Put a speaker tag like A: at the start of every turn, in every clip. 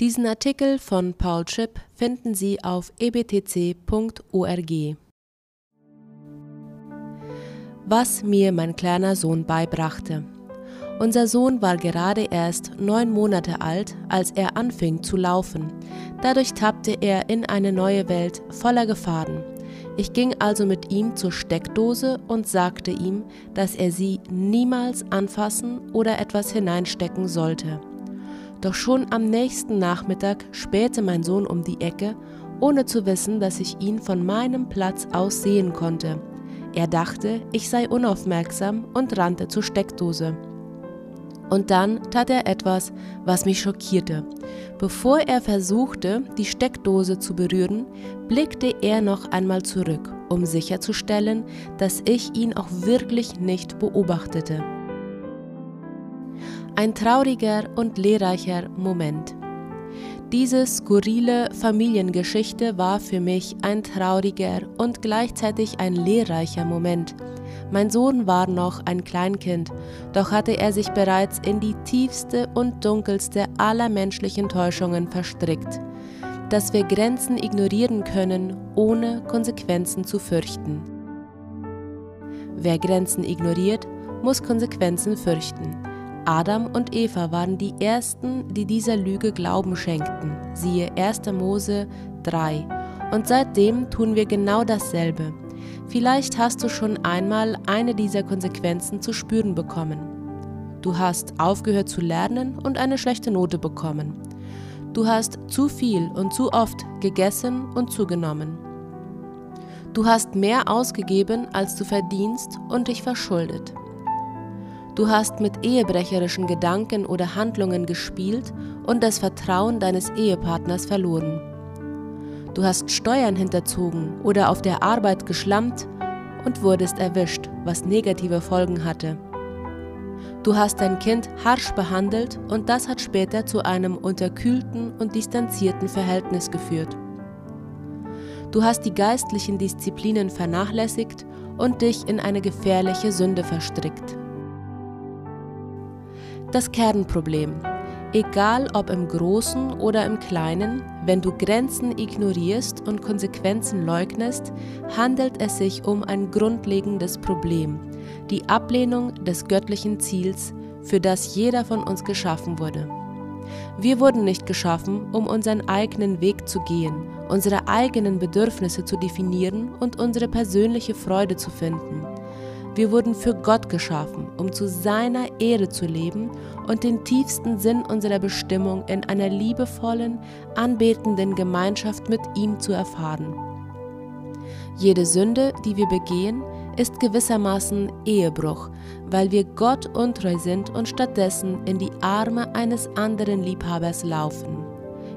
A: Diesen Artikel von Paul Tripp finden Sie auf ebtc.org. Was mir mein kleiner Sohn beibrachte. Unser Sohn war gerade erst neun Monate alt, als er anfing zu laufen. Dadurch tappte er in eine neue Welt voller Gefahren. Ich ging also mit ihm zur Steckdose und sagte ihm, dass er sie niemals anfassen oder etwas hineinstecken sollte. Doch schon am nächsten Nachmittag spähte mein Sohn um die Ecke, ohne zu wissen, dass ich ihn von meinem Platz aus sehen konnte. Er dachte, ich sei unaufmerksam und rannte zur Steckdose. Und dann tat er etwas, was mich schockierte. Bevor er versuchte, die Steckdose zu berühren, blickte er noch einmal zurück, um sicherzustellen, dass ich ihn auch wirklich nicht beobachtete. Ein trauriger und lehrreicher Moment. Diese skurrile Familiengeschichte war für mich ein trauriger und gleichzeitig ein lehrreicher Moment. Mein Sohn war noch ein Kleinkind, doch hatte er sich bereits in die tiefste und dunkelste aller menschlichen Täuschungen verstrickt, dass wir Grenzen ignorieren können, ohne Konsequenzen zu fürchten. Wer Grenzen ignoriert, muss Konsequenzen fürchten. Adam und Eva waren die Ersten, die dieser Lüge Glauben schenkten. Siehe 1. Mose 3. Und seitdem tun wir genau dasselbe. Vielleicht hast du schon einmal eine dieser Konsequenzen zu spüren bekommen. Du hast aufgehört zu lernen und eine schlechte Note bekommen. Du hast zu viel und zu oft gegessen und zugenommen. Du hast mehr ausgegeben, als du verdienst und dich verschuldet. Du hast mit ehebrecherischen Gedanken oder Handlungen gespielt und das Vertrauen deines Ehepartners verloren. Du hast Steuern hinterzogen oder auf der Arbeit geschlampt und wurdest erwischt, was negative Folgen hatte. Du hast dein Kind harsch behandelt und das hat später zu einem unterkühlten und distanzierten Verhältnis geführt. Du hast die geistlichen Disziplinen vernachlässigt und dich in eine gefährliche Sünde verstrickt das Kernproblem. Egal ob im Großen oder im Kleinen, wenn du Grenzen ignorierst und Konsequenzen leugnest, handelt es sich um ein grundlegendes Problem, die Ablehnung des göttlichen Ziels, für das jeder von uns geschaffen wurde. Wir wurden nicht geschaffen, um unseren eigenen Weg zu gehen, unsere eigenen Bedürfnisse zu definieren und unsere persönliche Freude zu finden. Wir wurden für Gott geschaffen, um zu seiner Ehre zu leben und den tiefsten Sinn unserer Bestimmung in einer liebevollen, anbetenden Gemeinschaft mit ihm zu erfahren. Jede Sünde, die wir begehen, ist gewissermaßen Ehebruch, weil wir Gott untreu sind und stattdessen in die Arme eines anderen Liebhabers laufen.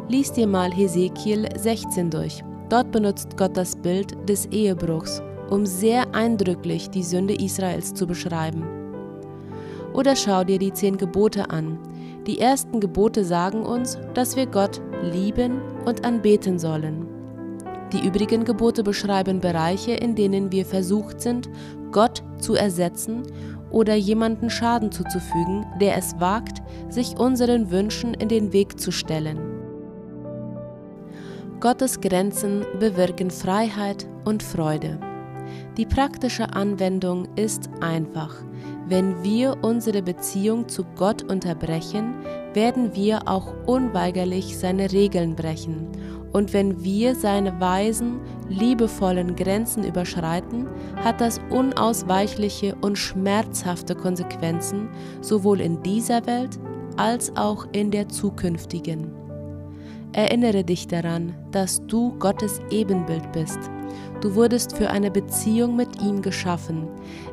A: Lies dir mal Hesekiel 16 durch. Dort benutzt Gott das Bild des Ehebruchs um sehr eindrücklich die Sünde Israels zu beschreiben. Oder schau dir die zehn Gebote an. Die ersten Gebote sagen uns, dass wir Gott lieben und anbeten sollen. Die übrigen Gebote beschreiben Bereiche, in denen wir versucht sind, Gott zu ersetzen oder jemanden Schaden zuzufügen, der es wagt, sich unseren Wünschen in den Weg zu stellen. Gottes Grenzen bewirken Freiheit und Freude. Die praktische Anwendung ist einfach. Wenn wir unsere Beziehung zu Gott unterbrechen, werden wir auch unweigerlich seine Regeln brechen. Und wenn wir seine weisen, liebevollen Grenzen überschreiten, hat das unausweichliche und schmerzhafte Konsequenzen sowohl in dieser Welt als auch in der zukünftigen. Erinnere dich daran, dass du Gottes Ebenbild bist Du wurdest für eine Beziehung mit ihm geschaffen.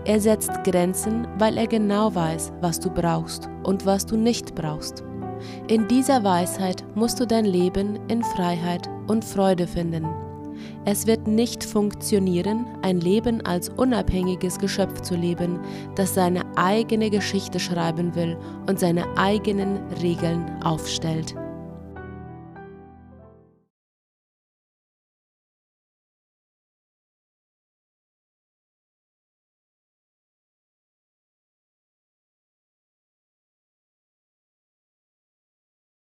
A: Er setzt Grenzen, weil er genau weiß, was du brauchst und was du nicht brauchst. In dieser Weisheit musst du dein Leben in Freiheit und Freude finden. Es wird nicht funktionieren, ein Leben als unabhängiges Geschöpf zu leben, das seine eigene Geschichte schreiben will und seine eigenen Regeln aufstellt.